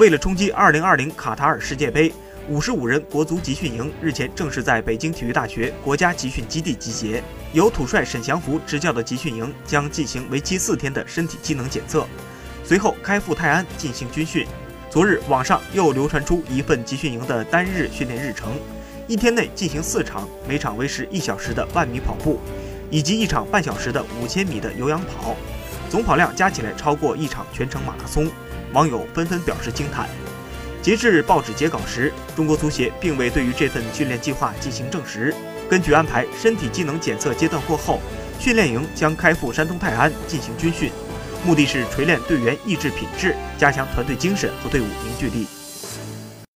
为了冲击2020卡塔尔世界杯，55人国足集训营日前正式在北京体育大学国家集训基地集结。由土帅沈祥福执教的集训营将进行为期四天的身体机能检测，随后开赴泰安进行军训。昨日，网上又流传出一份集训营的单日训练日程，一天内进行四场，每场为时一小时的万米跑步，以及一场半小时的五千米的有氧跑，总跑量加起来超过一场全程马拉松。网友纷纷表示惊叹。截至报纸截稿时，中国足协并未对于这份训练计划进行证实。根据安排，身体机能检测阶段过后，训练营将开赴山东泰安进行军训，目的是锤炼队员意志品质，加强团队精神和队伍凝聚力。